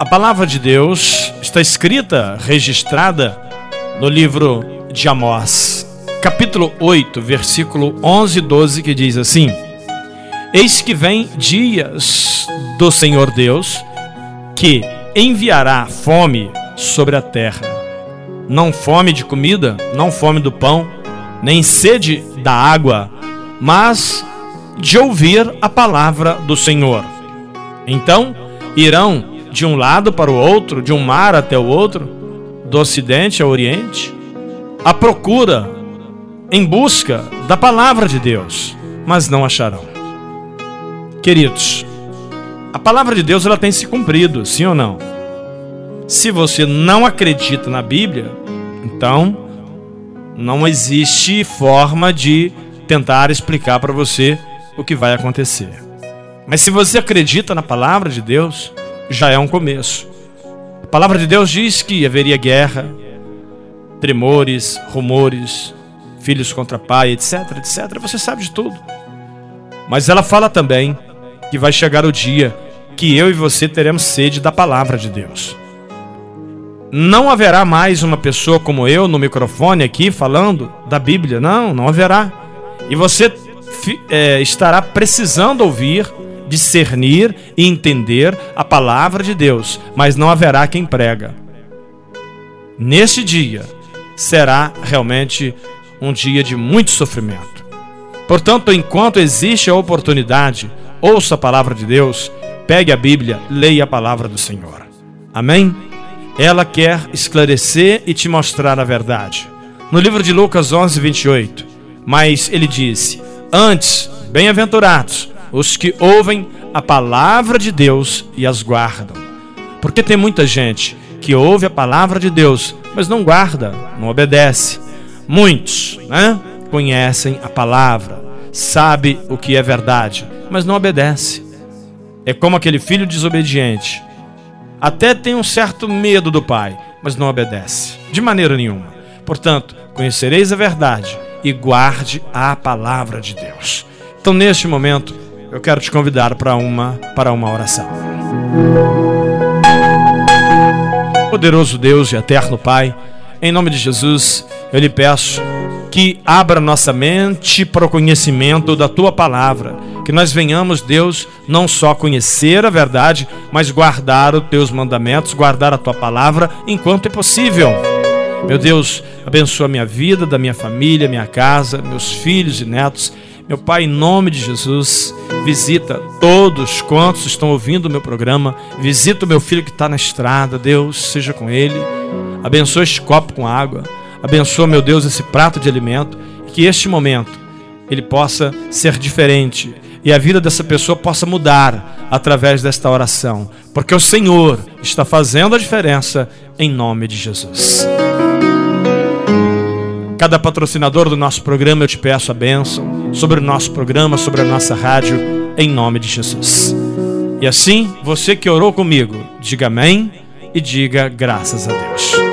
A palavra de Deus está escrita, registrada no livro de Amós, capítulo 8, versículo 11 e 12, que diz assim: Eis que vem dias do Senhor Deus, que enviará fome sobre a terra. Não fome de comida, não fome do pão, nem sede da água, mas de ouvir a palavra do Senhor. Então irão de um lado para o outro, de um mar até o outro, do ocidente ao oriente, à procura, em busca da palavra de Deus, mas não acharão. Queridos, a palavra de Deus ela tem se cumprido, sim ou não? Se você não acredita na Bíblia, então não existe forma de tentar explicar para você o que vai acontecer. Mas se você acredita na palavra de Deus, já é um começo. A palavra de Deus diz que haveria guerra, tremores, rumores, filhos contra pai, etc, etc. Você sabe de tudo. Mas ela fala também que vai chegar o dia que eu e você teremos sede da palavra de Deus. Não haverá mais uma pessoa como eu no microfone aqui falando da Bíblia. Não, não haverá. E você é, estará precisando ouvir, discernir e entender a palavra de Deus, mas não haverá quem prega. Neste dia será realmente um dia de muito sofrimento. Portanto, enquanto existe a oportunidade, ouça a palavra de Deus, pegue a Bíblia, leia a palavra do Senhor. Amém? Ela quer esclarecer e te mostrar a verdade. No livro de Lucas 11, 28, mas ele disse: Antes, bem-aventurados os que ouvem a palavra de Deus e as guardam. Porque tem muita gente que ouve a palavra de Deus, mas não guarda, não obedece. Muitos, né, conhecem a palavra, sabe o que é verdade, mas não obedece. É como aquele filho desobediente. Até tem um certo medo do pai, mas não obedece, de maneira nenhuma. Portanto, conhecereis a verdade e guarde a palavra de Deus. Então, neste momento, eu quero te convidar para uma para uma oração. Poderoso Deus e eterno Pai, em nome de Jesus, eu lhe peço que abra nossa mente para o conhecimento da tua palavra, que nós venhamos, Deus, não só conhecer a verdade, mas guardar os teus mandamentos, guardar a tua palavra enquanto é possível. Meu Deus, abençoa minha vida, da minha família, minha casa, meus filhos e netos. Meu Pai, em nome de Jesus, visita todos quantos estão ouvindo o meu programa. Visita o meu filho que está na estrada. Deus, seja com ele. Abençoa este copo com água. Abençoa, meu Deus, esse prato de alimento. Que este momento ele possa ser diferente e a vida dessa pessoa possa mudar através desta oração, porque o Senhor está fazendo a diferença em nome de Jesus. Cada patrocinador do nosso programa, eu te peço a bênção sobre o nosso programa, sobre a nossa rádio, em nome de Jesus. E assim, você que orou comigo, diga amém e diga graças a Deus.